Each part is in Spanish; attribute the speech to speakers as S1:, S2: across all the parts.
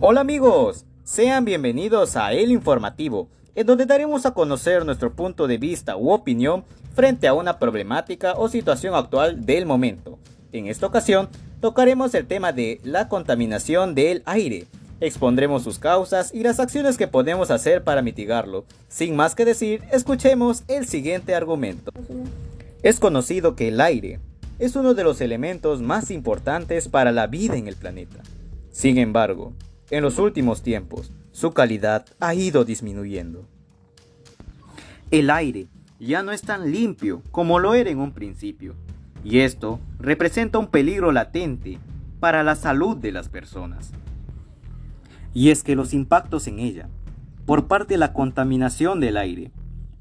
S1: Hola amigos, sean bienvenidos a El Informativo, en donde daremos a conocer nuestro punto de vista u opinión frente a una problemática o situación actual del momento. En esta ocasión, tocaremos el tema de la contaminación del aire. Expondremos sus causas y las acciones que podemos hacer para mitigarlo. Sin más que decir, escuchemos el siguiente argumento. Es conocido que el aire es uno de los elementos más importantes para la vida en el planeta. Sin embargo, en los últimos tiempos, su calidad ha ido disminuyendo. El aire ya no es tan limpio como lo era en un principio, y esto representa un peligro latente para la salud de las personas. Y es que los impactos en ella, por parte de la contaminación del aire,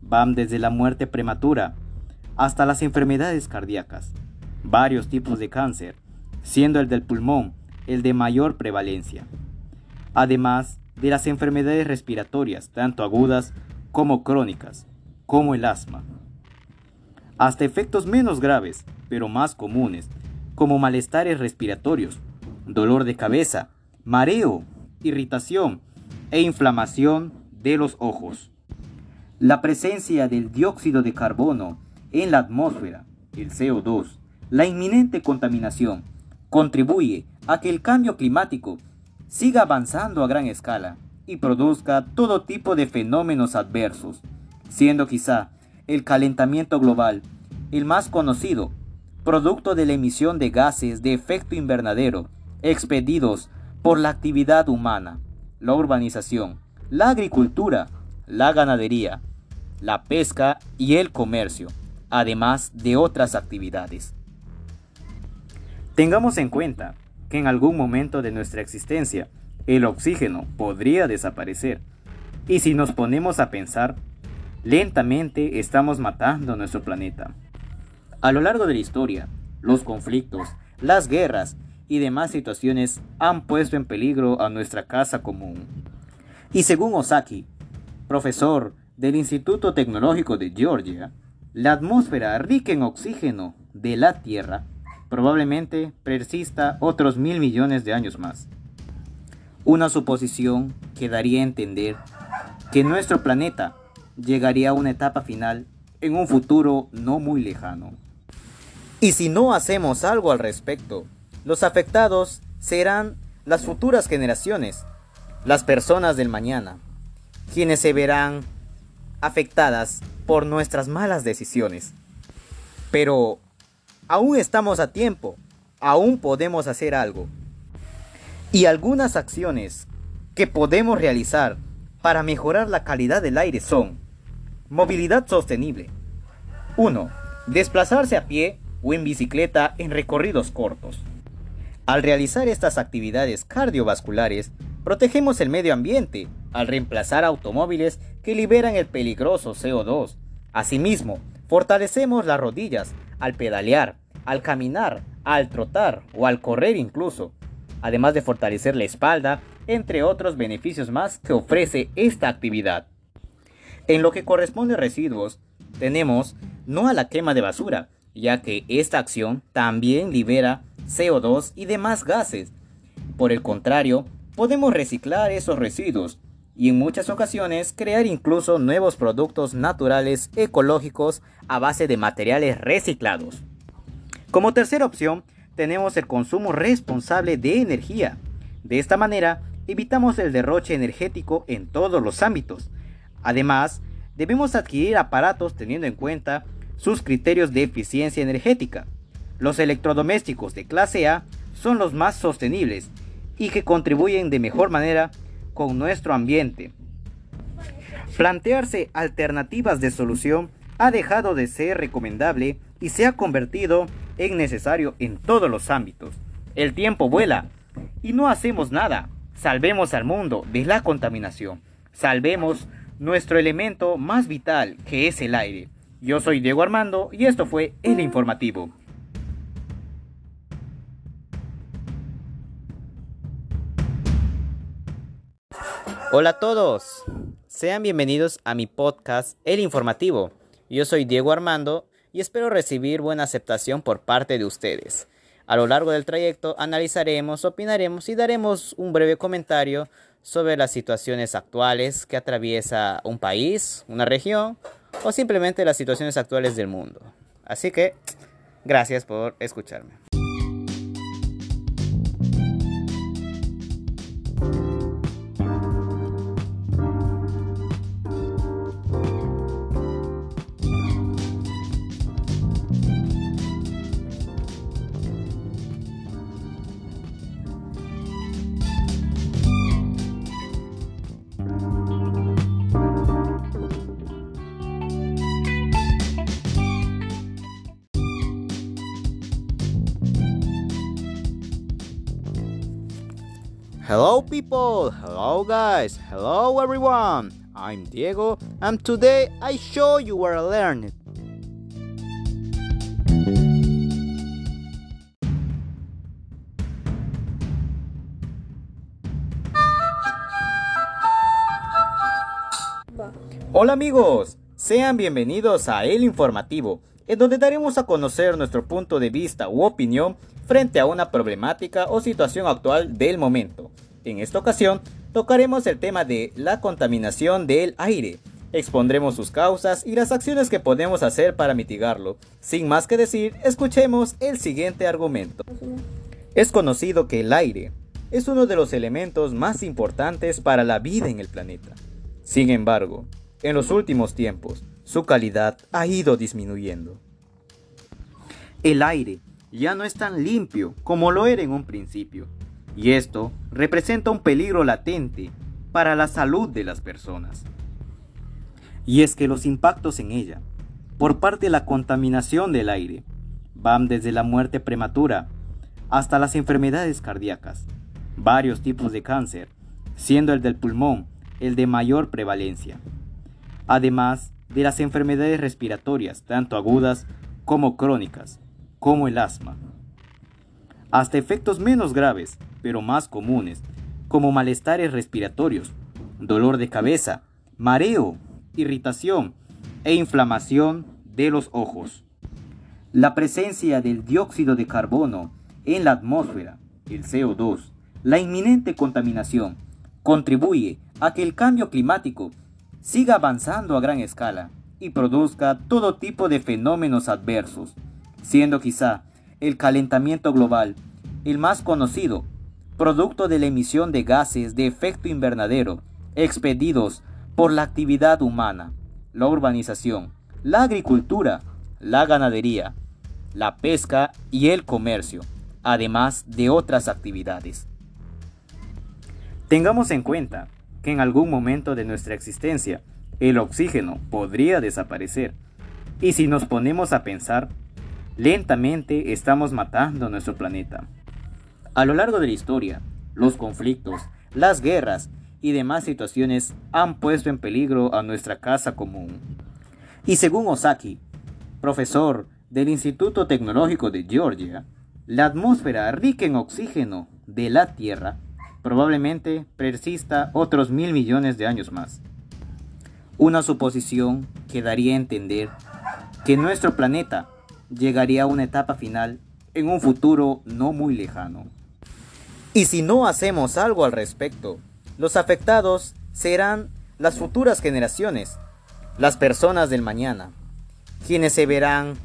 S1: van desde la muerte prematura hasta las enfermedades cardíacas, varios tipos de cáncer, siendo el del pulmón el de mayor prevalencia, además de las enfermedades respiratorias, tanto agudas como crónicas, como el asma. Hasta efectos menos graves, pero más comunes, como malestares respiratorios, dolor de cabeza, mareo, irritación e inflamación de los ojos. La presencia del dióxido de carbono en la atmósfera, el CO2, la inminente contaminación, contribuye a que el cambio climático siga avanzando a gran escala y produzca todo tipo de fenómenos adversos, siendo quizá el calentamiento global el más conocido, producto de la emisión de gases de efecto invernadero expedidos por la actividad humana, la urbanización, la agricultura, la ganadería, la pesca y el comercio, además de otras actividades. Tengamos en cuenta que en algún momento de nuestra existencia el oxígeno podría desaparecer. Y si nos ponemos a pensar, lentamente estamos matando nuestro planeta. A lo largo de la historia, los conflictos, las guerras y demás situaciones han puesto en peligro a nuestra casa común. Y según Osaki, profesor del Instituto Tecnológico de Georgia, la atmósfera rica en oxígeno de la Tierra probablemente persista otros mil millones de años más. Una suposición que daría a entender que nuestro planeta llegaría a una etapa final en un futuro no muy lejano. Y si no hacemos algo al respecto, los afectados serán las futuras generaciones, las personas del mañana, quienes se verán afectadas por nuestras malas decisiones. Pero Aún estamos a tiempo, aún podemos hacer algo. Y algunas acciones que podemos realizar para mejorar la calidad del aire son movilidad sostenible. 1. Desplazarse a pie o en bicicleta en recorridos cortos. Al realizar estas actividades cardiovasculares, protegemos el medio ambiente al reemplazar automóviles que liberan el peligroso CO2. Asimismo, fortalecemos las rodillas al pedalear, al caminar, al trotar o al correr incluso, además de fortalecer la espalda, entre otros beneficios más que ofrece esta actividad. En lo que corresponde a residuos, tenemos no a la quema de basura, ya que esta acción también libera CO2 y demás gases. Por el contrario, podemos reciclar esos residuos y en muchas ocasiones crear incluso nuevos productos naturales ecológicos a base de materiales reciclados. Como tercera opción, tenemos el consumo responsable de energía. De esta manera, evitamos el derroche energético en todos los ámbitos. Además, debemos adquirir aparatos teniendo en cuenta sus criterios de eficiencia energética. Los electrodomésticos de clase A son los más sostenibles y que contribuyen de mejor manera con nuestro ambiente. Plantearse alternativas de solución ha dejado de ser recomendable y se ha convertido en necesario en todos los ámbitos. El tiempo vuela y no hacemos nada. Salvemos al mundo de la contaminación. Salvemos nuestro elemento más vital que es el aire. Yo soy Diego Armando y esto fue El Informativo. Hola a todos, sean bienvenidos a mi podcast El Informativo. Yo soy Diego Armando y espero recibir buena aceptación por parte de ustedes. A lo largo del trayecto analizaremos, opinaremos y daremos un breve comentario sobre las situaciones actuales que atraviesa un país, una región o simplemente las situaciones actuales del mundo. Así que, gracias por escucharme. Hello people, hello guys, hello everyone. I'm Diego and today I show you where I learned. Hola amigos, sean bienvenidos a El Informativo, en donde daremos a conocer nuestro punto de vista u opinión frente a una problemática o situación actual del momento. En esta ocasión tocaremos el tema de la contaminación del aire. Expondremos sus causas y las acciones que podemos hacer para mitigarlo. Sin más que decir, escuchemos el siguiente argumento. Es conocido que el aire es uno de los elementos más importantes para la vida en el planeta. Sin embargo, en los últimos tiempos, su calidad ha ido disminuyendo. El aire ya no es tan limpio como lo era en un principio y esto representa un peligro latente para la salud de las personas. Y es que los impactos en ella, por parte de la contaminación del aire, van desde la muerte prematura hasta las enfermedades cardíacas, varios tipos de cáncer, siendo el del pulmón el de mayor prevalencia, además de las enfermedades respiratorias, tanto agudas como crónicas, como el asma, hasta efectos menos graves, pero más comunes, como malestares respiratorios, dolor de cabeza, mareo, irritación e inflamación de los ojos. La presencia del dióxido de carbono en la atmósfera, el CO2, la inminente contaminación, contribuye a que el cambio climático siga avanzando a gran escala y produzca todo tipo de fenómenos adversos, siendo quizá el calentamiento global el más conocido producto de la emisión de gases de efecto invernadero expedidos por la actividad humana, la urbanización, la agricultura, la ganadería, la pesca y el comercio, además de otras actividades. Tengamos en cuenta que en algún momento de nuestra existencia el oxígeno podría desaparecer y si nos ponemos a pensar, lentamente estamos matando nuestro planeta. A lo largo de la historia, los conflictos, las guerras y demás situaciones han puesto en peligro a nuestra casa común. Y según Osaki, profesor del Instituto Tecnológico de Georgia, la atmósfera rica en oxígeno de la Tierra probablemente persista otros mil millones de años más. Una suposición que daría a entender que nuestro planeta llegaría a una etapa final en un futuro no muy lejano. Y si no hacemos algo al respecto, los afectados serán las futuras generaciones, las personas del mañana, quienes se verán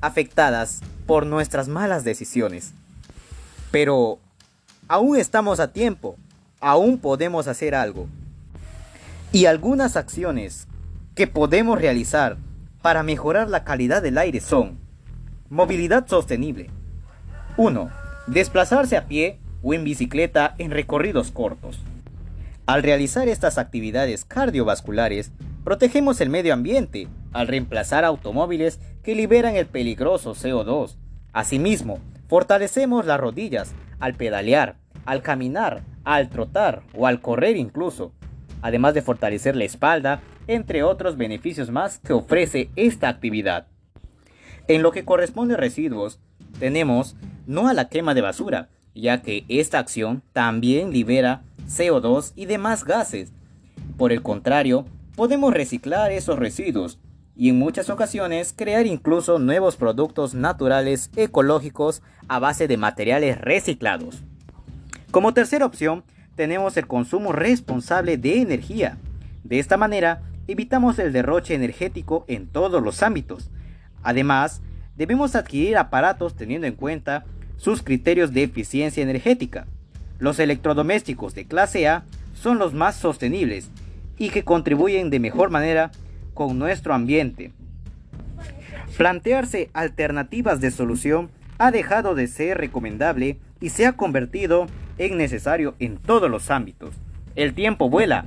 S1: afectadas por nuestras malas decisiones. Pero aún estamos a tiempo, aún podemos hacer algo. Y algunas acciones que podemos realizar para mejorar la calidad del aire son movilidad sostenible. 1. Desplazarse a pie o en bicicleta en recorridos cortos. Al realizar estas actividades cardiovasculares, protegemos el medio ambiente al reemplazar automóviles que liberan el peligroso CO2. Asimismo, fortalecemos las rodillas al pedalear, al caminar, al trotar o al correr incluso, además de fortalecer la espalda, entre otros beneficios más que ofrece esta actividad. En lo que corresponde a residuos, tenemos no a la quema de basura, ya que esta acción también libera CO2 y demás gases. Por el contrario, podemos reciclar esos residuos y en muchas ocasiones crear incluso nuevos productos naturales ecológicos a base de materiales reciclados. Como tercera opción, tenemos el consumo responsable de energía. De esta manera, evitamos el derroche energético en todos los ámbitos. Además, debemos adquirir aparatos teniendo en cuenta sus criterios de eficiencia energética. Los electrodomésticos de clase A son los más sostenibles y que contribuyen de mejor manera con nuestro ambiente. Plantearse alternativas de solución ha dejado de ser recomendable y se ha convertido en necesario en todos los ámbitos. El tiempo vuela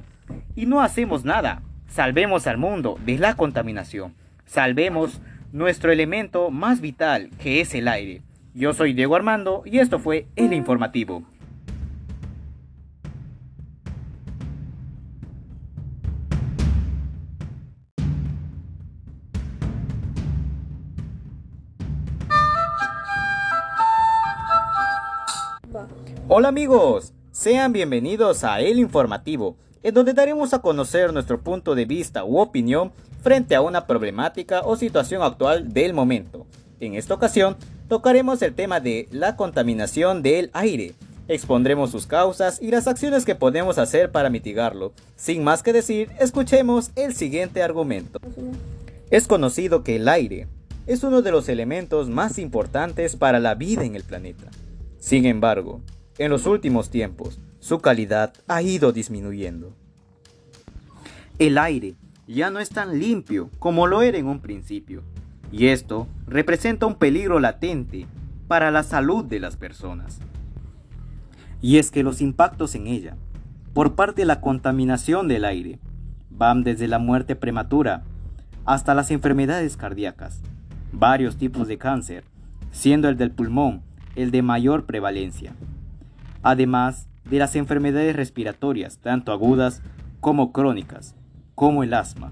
S1: y no hacemos nada. Salvemos al mundo de la contaminación. Salvemos nuestro elemento más vital que es el aire. Yo soy Diego Armando y esto fue El Informativo. Hola amigos, sean bienvenidos a El Informativo, en donde daremos a conocer nuestro punto de vista u opinión frente a una problemática o situación actual del momento. En esta ocasión, tocaremos el tema de la contaminación del aire. Expondremos sus causas y las acciones que podemos hacer para mitigarlo. Sin más que decir, escuchemos el siguiente argumento. Es conocido que el aire es uno de los elementos más importantes para la vida en el planeta. Sin embargo, en los últimos tiempos, su calidad ha ido disminuyendo. El aire ya no es tan limpio como lo era en un principio, y esto representa un peligro latente para la salud de las personas. Y es que los impactos en ella, por parte de la contaminación del aire, van desde la muerte prematura hasta las enfermedades cardíacas, varios tipos de cáncer, siendo el del pulmón el de mayor prevalencia además de las enfermedades respiratorias, tanto agudas como crónicas, como el asma.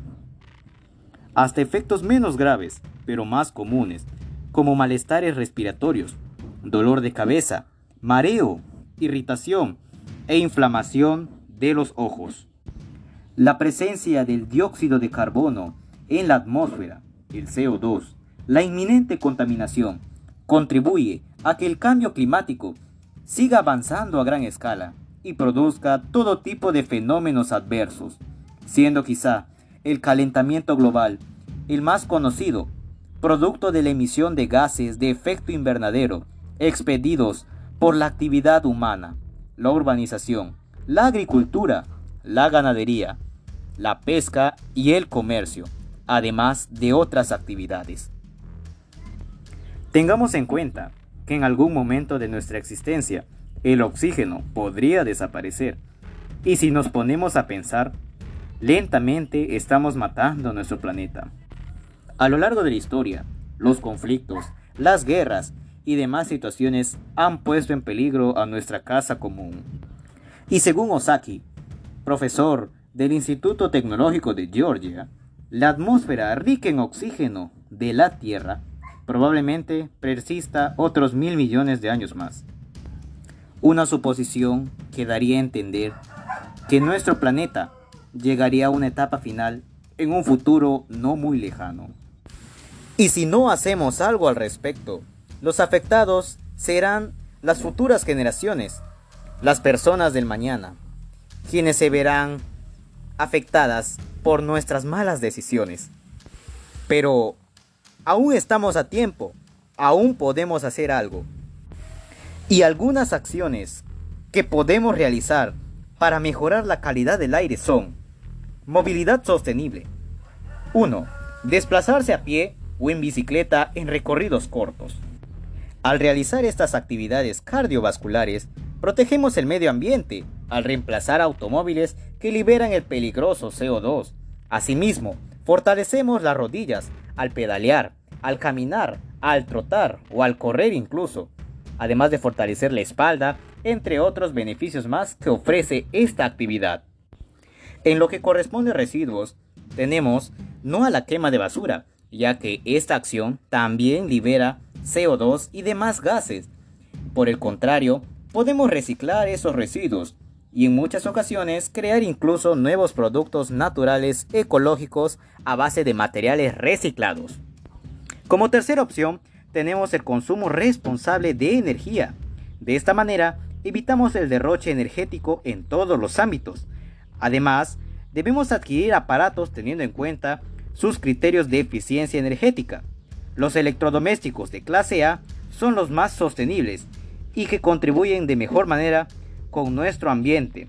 S1: Hasta efectos menos graves, pero más comunes, como malestares respiratorios, dolor de cabeza, mareo, irritación e inflamación de los ojos. La presencia del dióxido de carbono en la atmósfera, el CO2, la inminente contaminación, contribuye a que el cambio climático siga avanzando a gran escala y produzca todo tipo de fenómenos adversos, siendo quizá el calentamiento global el más conocido, producto de la emisión de gases de efecto invernadero expedidos por la actividad humana, la urbanización, la agricultura, la ganadería, la pesca y el comercio, además de otras actividades. Tengamos en cuenta que en algún momento de nuestra existencia el oxígeno podría desaparecer. Y si nos ponemos a pensar, lentamente estamos matando nuestro planeta. A lo largo de la historia, los conflictos, las guerras y demás situaciones han puesto en peligro a nuestra casa común. Y según Osaki, profesor del Instituto Tecnológico de Georgia, la atmósfera rica en oxígeno de la Tierra probablemente persista otros mil millones de años más. Una suposición que daría a entender que nuestro planeta llegaría a una etapa final en un futuro no muy lejano. Y si no hacemos algo al respecto, los afectados serán las futuras generaciones, las personas del mañana, quienes se verán afectadas por nuestras malas decisiones. Pero Aún estamos a tiempo, aún podemos hacer algo. Y algunas acciones que podemos realizar para mejorar la calidad del aire son movilidad sostenible. 1. Desplazarse a pie o en bicicleta en recorridos cortos. Al realizar estas actividades cardiovasculares, protegemos el medio ambiente al reemplazar automóviles que liberan el peligroso CO2. Asimismo, fortalecemos las rodillas al pedalear, al caminar, al trotar o al correr incluso, además de fortalecer la espalda, entre otros beneficios más que ofrece esta actividad. En lo que corresponde a residuos, tenemos no a la quema de basura, ya que esta acción también libera CO2 y demás gases. Por el contrario, podemos reciclar esos residuos, y en muchas ocasiones crear incluso nuevos productos naturales ecológicos a base de materiales reciclados. Como tercera opción, tenemos el consumo responsable de energía. De esta manera, evitamos el derroche energético en todos los ámbitos. Además, debemos adquirir aparatos teniendo en cuenta sus criterios de eficiencia energética. Los electrodomésticos de clase A son los más sostenibles y que contribuyen de mejor manera con nuestro ambiente.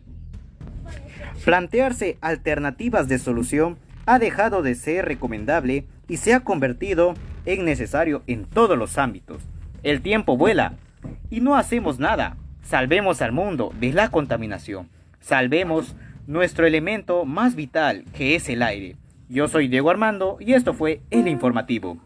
S1: Plantearse alternativas de solución ha dejado de ser recomendable y se ha convertido en necesario en todos los ámbitos. El tiempo vuela y no hacemos nada. Salvemos al mundo de la contaminación. Salvemos nuestro elemento más vital que es el aire. Yo soy Diego Armando y esto fue El Informativo.